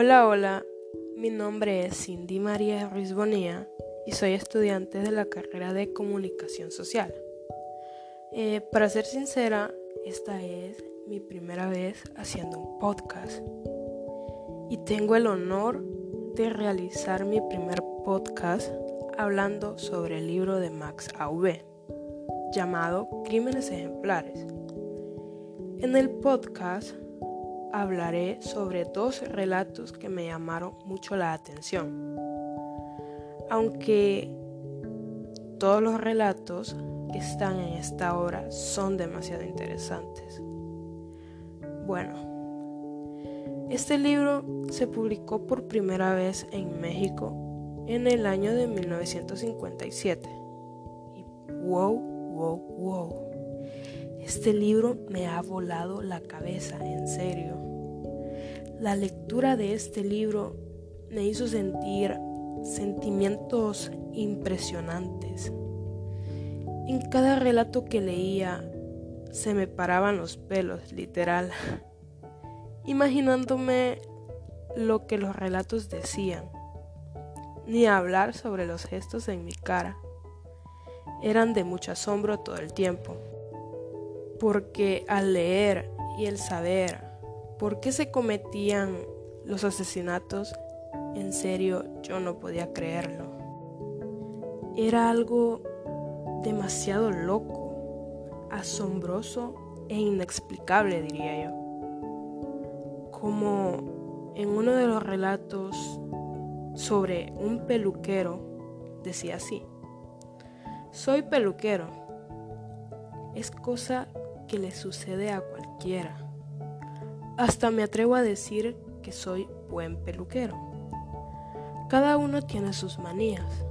Hola, hola, mi nombre es Cindy María Ruiz Bonilla y soy estudiante de la carrera de Comunicación Social. Eh, para ser sincera, esta es mi primera vez haciendo un podcast y tengo el honor de realizar mi primer podcast hablando sobre el libro de Max Aube llamado Crímenes Ejemplares. En el podcast hablaré sobre dos relatos que me llamaron mucho la atención. Aunque todos los relatos que están en esta obra son demasiado interesantes. Bueno, este libro se publicó por primera vez en México en el año de 1957. Y wow, wow, wow. Este libro me ha volado la cabeza, en serio. La lectura de este libro me hizo sentir sentimientos impresionantes. En cada relato que leía se me paraban los pelos, literal, imaginándome lo que los relatos decían, ni hablar sobre los gestos en mi cara. Eran de mucho asombro todo el tiempo porque al leer y el saber por qué se cometían los asesinatos, en serio yo no podía creerlo. Era algo demasiado loco, asombroso e inexplicable, diría yo. Como en uno de los relatos sobre un peluquero, decía así, soy peluquero. Es cosa que le sucede a cualquiera. Hasta me atrevo a decir que soy buen peluquero. Cada uno tiene sus manías.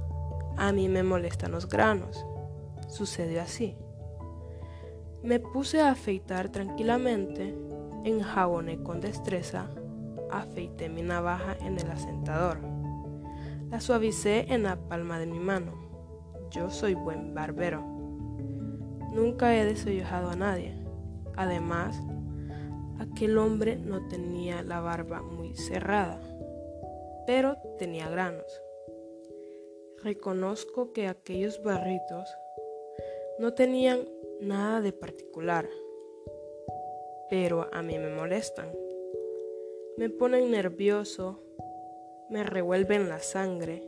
A mí me molestan los granos. Sucedió así. Me puse a afeitar tranquilamente, enjaboné con destreza, afeité mi navaja en el asentador. La suavicé en la palma de mi mano. Yo soy buen barbero. Nunca he desollojado a nadie. Además, aquel hombre no tenía la barba muy cerrada, pero tenía granos. Reconozco que aquellos barritos no tenían nada de particular, pero a mí me molestan. Me ponen nervioso, me revuelven la sangre.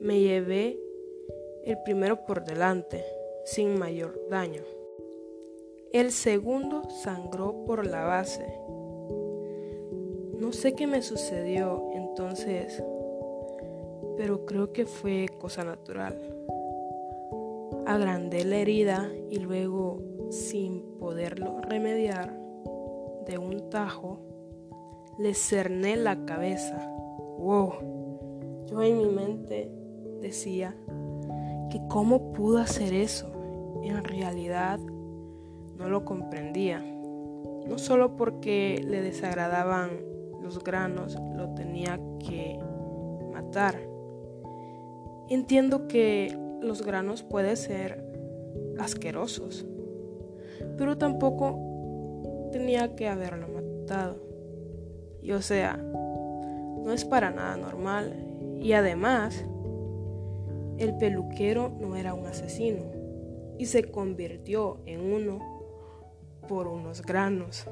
Me llevé el primero por delante sin mayor daño. El segundo sangró por la base. No sé qué me sucedió entonces, pero creo que fue cosa natural. Agrandé la herida y luego, sin poderlo remediar, de un tajo, le cerné la cabeza. ¡Wow! Yo en mi mente decía que cómo pudo hacer eso en realidad no lo comprendía. No solo porque le desagradaban los granos, lo tenía que matar. Entiendo que los granos pueden ser asquerosos, pero tampoco tenía que haberlo matado. Y o sea, no es para nada normal. Y además, el peluquero no era un asesino y se convirtió en uno por unos granos.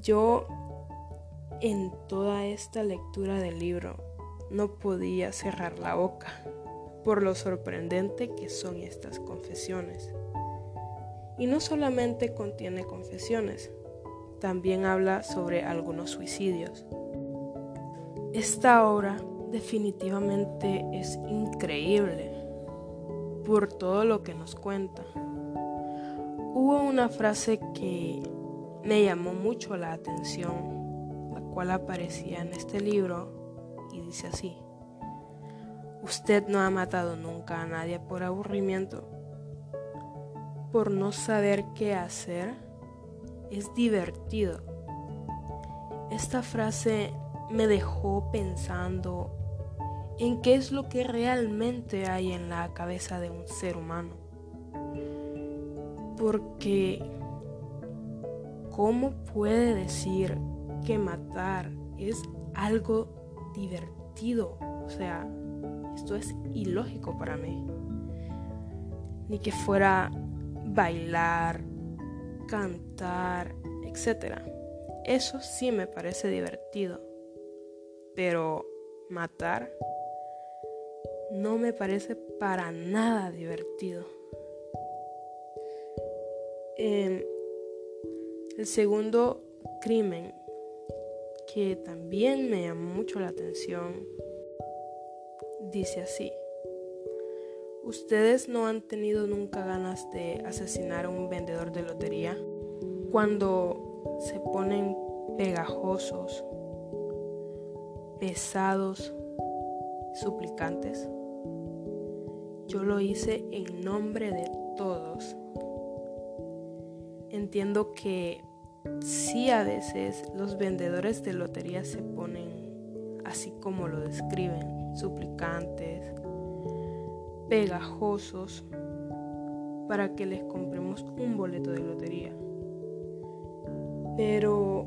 Yo en toda esta lectura del libro no podía cerrar la boca por lo sorprendente que son estas confesiones. Y no solamente contiene confesiones, también habla sobre algunos suicidios. Esta obra definitivamente es increíble por todo lo que nos cuenta. Hubo una frase que me llamó mucho la atención, la cual aparecía en este libro y dice así, usted no ha matado nunca a nadie por aburrimiento, por no saber qué hacer, es divertido. Esta frase me dejó pensando en qué es lo que realmente hay en la cabeza de un ser humano. Porque, ¿cómo puede decir que matar es algo divertido. O sea, esto es ilógico para mí. Ni que fuera bailar, cantar, etc. Eso sí me parece divertido. Pero matar no me parece para nada divertido. Em, el segundo crimen que también me llamó mucho la atención dice así. ¿Ustedes no han tenido nunca ganas de asesinar a un vendedor de lotería? Cuando se ponen pegajosos, pesados, suplicantes. Yo lo hice en nombre de todos. Entiendo que sí a veces los vendedores de lotería se ponen así como lo describen, suplicantes, pegajosos, para que les compremos un boleto de lotería. Pero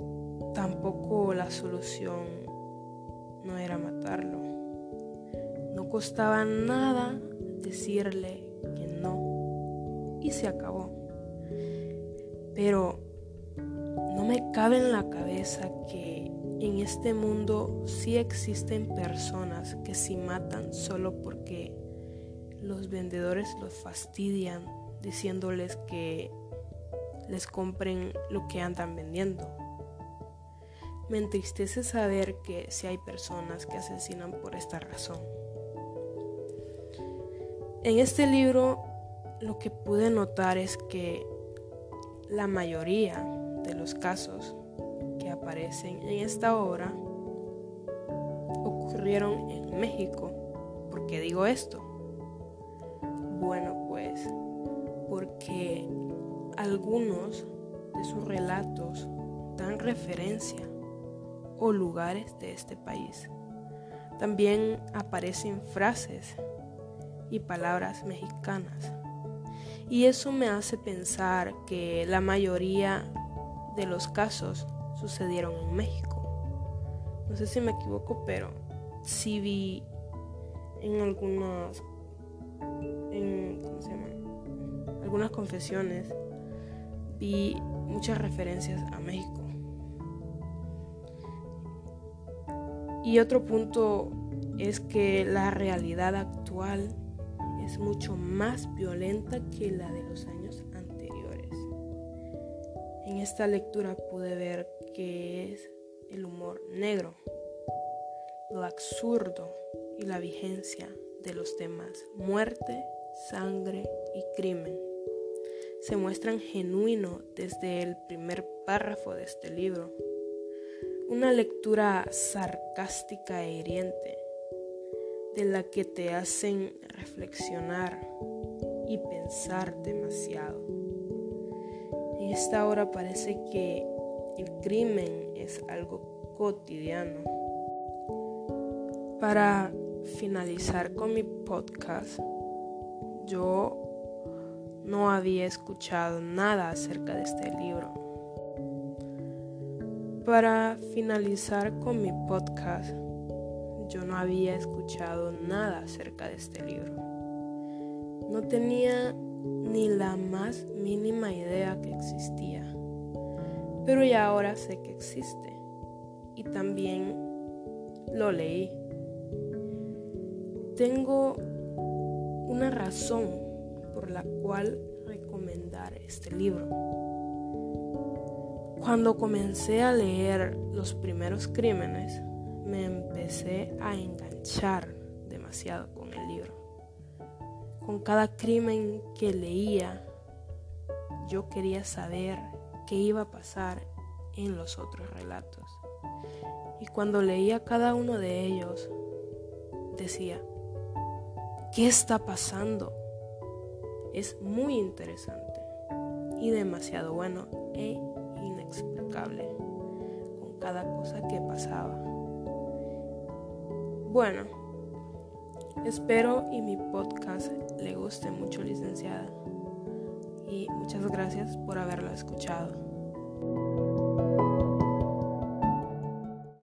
tampoco la solución no era matarlo. No costaba nada decirle que no y se acabó. Pero no me cabe en la cabeza que en este mundo sí existen personas que si matan solo porque los vendedores los fastidian diciéndoles que les compren lo que andan vendiendo. Me entristece saber que si hay personas que asesinan por esta razón. En este libro lo que pude notar es que la mayoría de los casos que aparecen en esta obra ocurrieron en México. ¿Por qué digo esto? Bueno, pues porque algunos de sus relatos dan referencia o lugares de este país. También aparecen frases y palabras mexicanas. Y eso me hace pensar que la mayoría de los casos sucedieron en México. No sé si me equivoco, pero sí vi en algunas en ¿cómo se llama? algunas confesiones vi muchas referencias a México. Y otro punto es que la realidad actual es mucho más violenta que la de los años anteriores. En esta lectura pude ver que es el humor negro, lo absurdo y la vigencia de los temas muerte, sangre y crimen. Se muestran genuino desde el primer párrafo de este libro. Una lectura sarcástica e hiriente de la que te hacen reflexionar y pensar demasiado. En esta hora parece que el crimen es algo cotidiano. Para finalizar con mi podcast, yo no había escuchado nada acerca de este libro. Para finalizar con mi podcast, yo no había escuchado nada acerca de este libro. No tenía ni la más mínima idea que existía, pero ya ahora sé que existe y también lo leí. Tengo una razón por la cual recomendar este libro. Cuando comencé a leer los primeros crímenes, me empecé a enganchar demasiado con el libro. Con cada crimen que leía, yo quería saber qué iba a pasar en los otros relatos. Y cuando leía cada uno de ellos, decía, ¿qué está pasando? Es muy interesante y demasiado bueno e inexplicable con cada cosa que pasaba. Bueno, espero y mi podcast le guste mucho, licenciada. Y muchas gracias por haberlo escuchado.